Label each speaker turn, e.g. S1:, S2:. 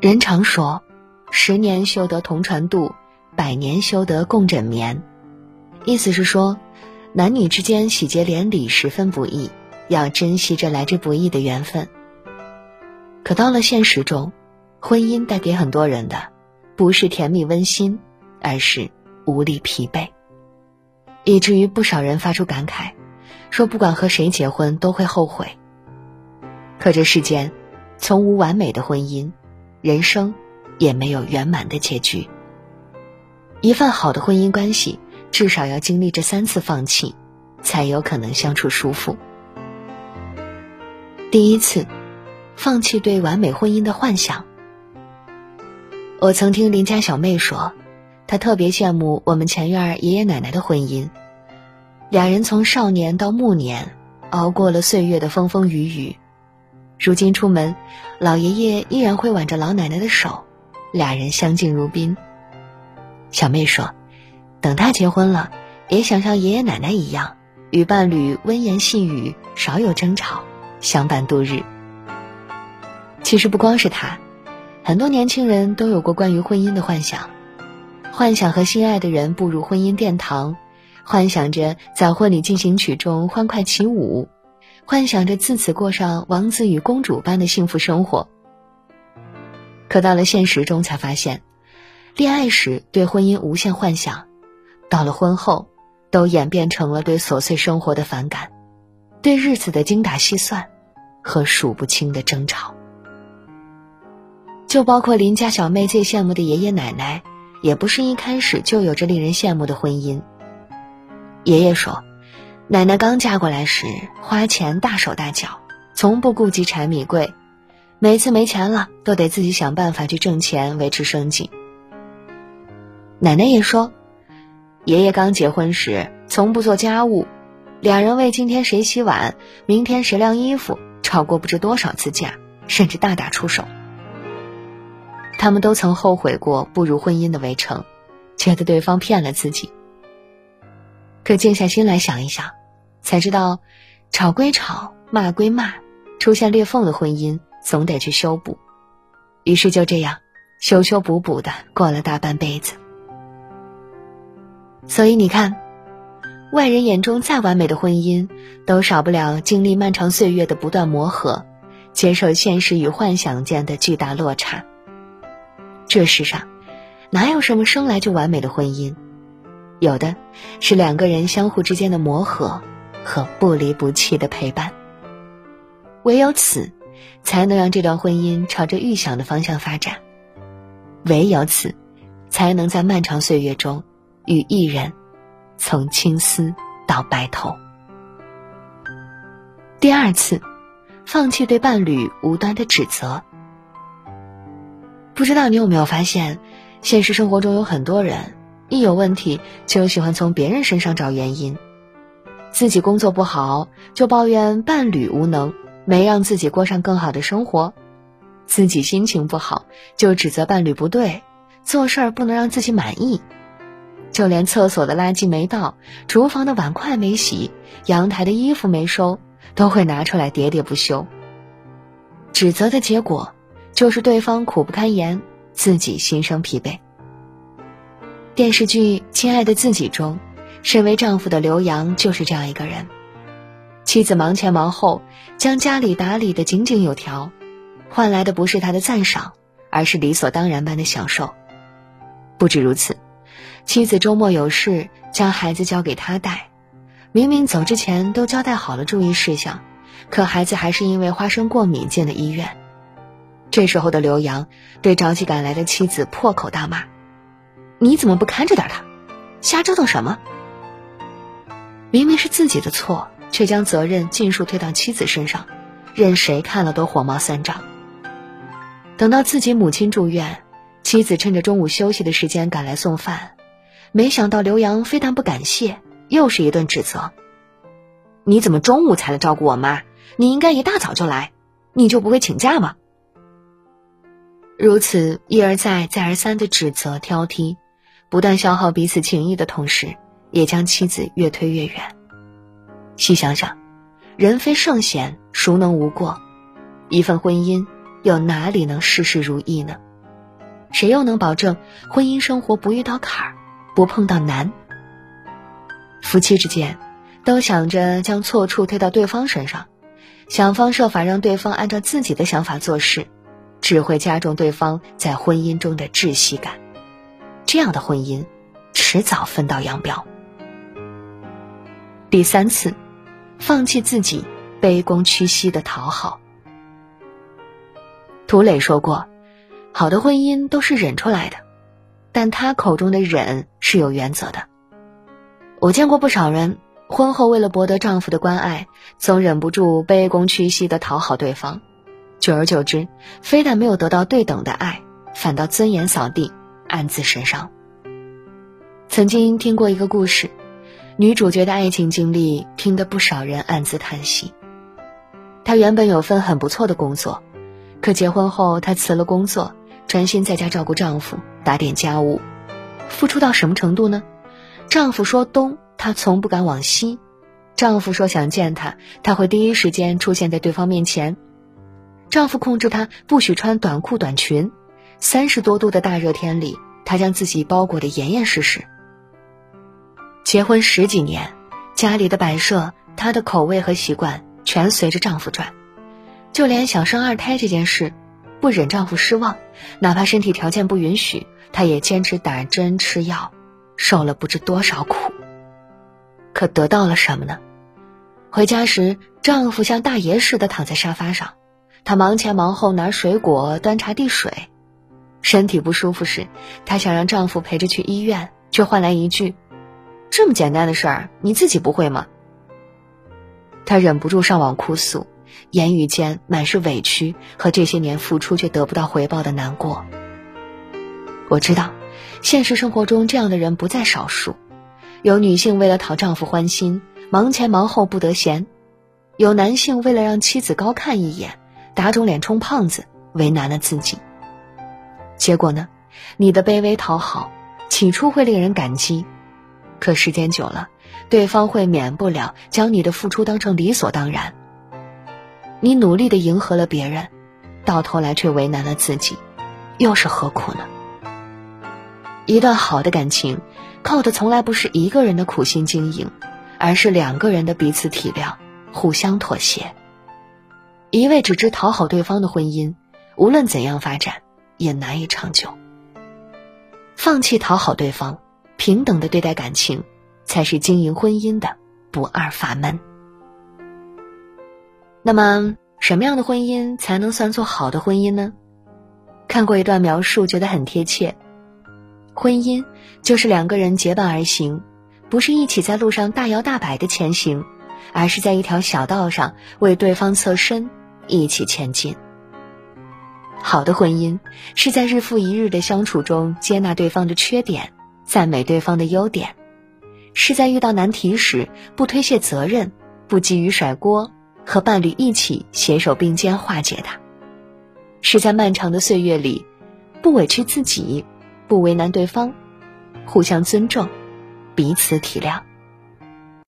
S1: 人常说，十年修得同船渡，百年修得共枕眠。意思是说，男女之间喜结连理十分不易，要珍惜这来之不易的缘分。可到了现实中，婚姻带给很多人的，不是甜蜜温馨，而是无力疲惫，以至于不少人发出感慨，说不管和谁结婚都会后悔。可这世间，从无完美的婚姻。人生也没有圆满的结局。一份好的婚姻关系，至少要经历这三次放弃，才有可能相处舒服。第一次，放弃对完美婚姻的幻想。我曾听邻家小妹说，她特别羡慕我们前院爷爷奶奶的婚姻，俩人从少年到暮年，熬过了岁月的风风雨雨。如今出门，老爷爷依然会挽着老奶奶的手，俩人相敬如宾。小妹说：“等他结婚了，也想像爷爷奶奶一样，与伴侣温言细语，少有争吵，相伴度日。”其实不光是他，很多年轻人都有过关于婚姻的幻想，幻想和心爱的人步入婚姻殿堂，幻想着在婚礼进行曲中欢快起舞。幻想着自此过上王子与公主般的幸福生活，可到了现实中才发现，恋爱时对婚姻无限幻想，到了婚后，都演变成了对琐碎生活的反感，对日子的精打细算，和数不清的争吵。就包括邻家小妹最羡慕的爷爷奶奶，也不是一开始就有着令人羡慕的婚姻。爷爷说。奶奶刚嫁过来时，花钱大手大脚，从不顾及柴米贵，每次没钱了，都得自己想办法去挣钱维持生计。奶奶也说，爷爷刚结婚时从不做家务，两人为今天谁洗碗、明天谁晾衣服吵过不知多少次架，甚至大打出手。他们都曾后悔过步入婚姻的围城，觉得对方骗了自己。可静下心来想一想。才知道，吵归吵，骂归骂，出现裂缝的婚姻总得去修补。于是就这样，修修补补的过了大半辈子。所以你看，外人眼中再完美的婚姻，都少不了经历漫长岁月的不断磨合，接受现实与幻想间的巨大落差。这世上，哪有什么生来就完美的婚姻？有的，是两个人相互之间的磨合。和不离不弃的陪伴，唯有此，才能让这段婚姻朝着预想的方向发展；唯有此，才能在漫长岁月中，与一人从青丝到白头。第二次，放弃对伴侣无端的指责。不知道你有没有发现，现实生活中有很多人，一有问题就喜欢从别人身上找原因。自己工作不好，就抱怨伴侣无能，没让自己过上更好的生活；自己心情不好，就指责伴侣不对，做事儿不能让自己满意；就连厕所的垃圾没倒，厨房的碗筷没洗，阳台的衣服没收，都会拿出来喋喋不休。指责的结果，就是对方苦不堪言，自己心生疲惫。电视剧《亲爱的自己》中。身为丈夫的刘洋就是这样一个人，妻子忙前忙后，将家里打理的井井有条，换来的不是他的赞赏，而是理所当然般的享受。不止如此，妻子周末有事将孩子交给他带，明明走之前都交代好了注意事项，可孩子还是因为花生过敏进了医院。这时候的刘洋对着急赶来的妻子破口大骂：“你怎么不看着点他？瞎折腾什么？”明明是自己的错，却将责任尽数推到妻子身上，任谁看了都火冒三丈。等到自己母亲住院，妻子趁着中午休息的时间赶来送饭，没想到刘洋非但不感谢，又是一顿指责：“你怎么中午才来照顾我妈？你应该一大早就来，你就不会请假吗？”如此一而再、再而三的指责挑剔，不但消耗彼此情谊的同时。也将妻子越推越远。细想想，人非圣贤，孰能无过？一份婚姻，又哪里能事事如意呢？谁又能保证婚姻生活不遇到坎儿，不碰到难？夫妻之间都想着将错处推到对方身上，想方设法让对方按照自己的想法做事，只会加重对方在婚姻中的窒息感。这样的婚姻，迟早分道扬镳。第三次，放弃自己，卑躬屈膝的讨好。涂磊说过。好的婚姻都是忍出来的，但他口中的忍是有原则的。我见过不少人，婚后为了博得丈夫的关爱，总忍不住卑躬屈膝的讨好对方，久而久之，非但没有得到对等的爱，反倒尊严扫地，暗自神伤。曾经听过一个故事，女主角的爱情经历听得不少人暗自叹息。她原本有份很不错的工作，可结婚后她辞了工作。专心在家照顾丈夫，打点家务，付出到什么程度呢？丈夫说东，她从不敢往西；丈夫说想见她，她会第一时间出现在对方面前。丈夫控制她不许穿短裤短裙，三十多度的大热天里，她将自己包裹得严严实实。结婚十几年，家里的摆设、她的口味和习惯全随着丈夫转，就连想生二胎这件事。不忍丈夫失望，哪怕身体条件不允许，她也坚持打针吃药，受了不知多少苦。可得到了什么呢？回家时，丈夫像大爷似的躺在沙发上，她忙前忙后拿水果、端茶递水。身体不舒服时，她想让丈夫陪着去医院，却换来一句：“这么简单的事儿，你自己不会吗？”她忍不住上网哭诉。言语间满是委屈和这些年付出却得不到回报的难过。我知道，现实生活中这样的人不在少数。有女性为了讨丈夫欢心，忙前忙后不得闲；有男性为了让妻子高看一眼，打肿脸充胖子，为难了自己。结果呢？你的卑微讨好，起初会令人感激，可时间久了，对方会免不了将你的付出当成理所当然。你努力的迎合了别人，到头来却为难了自己，又是何苦呢？一段好的感情，靠的从来不是一个人的苦心经营，而是两个人的彼此体谅、互相妥协。一味只知讨好对方的婚姻，无论怎样发展，也难以长久。放弃讨好对方，平等的对待感情，才是经营婚姻的不二法门。那么，什么样的婚姻才能算作好的婚姻呢？看过一段描述，觉得很贴切。婚姻就是两个人结伴而行，不是一起在路上大摇大摆的前行，而是在一条小道上为对方侧身，一起前进。好的婚姻是在日复一日的相处中接纳对方的缺点，赞美对方的优点，是在遇到难题时不推卸责任，不急于甩锅。和伴侣一起携手并肩化解它，是在漫长的岁月里，不委屈自己，不为难对方，互相尊重，彼此体谅。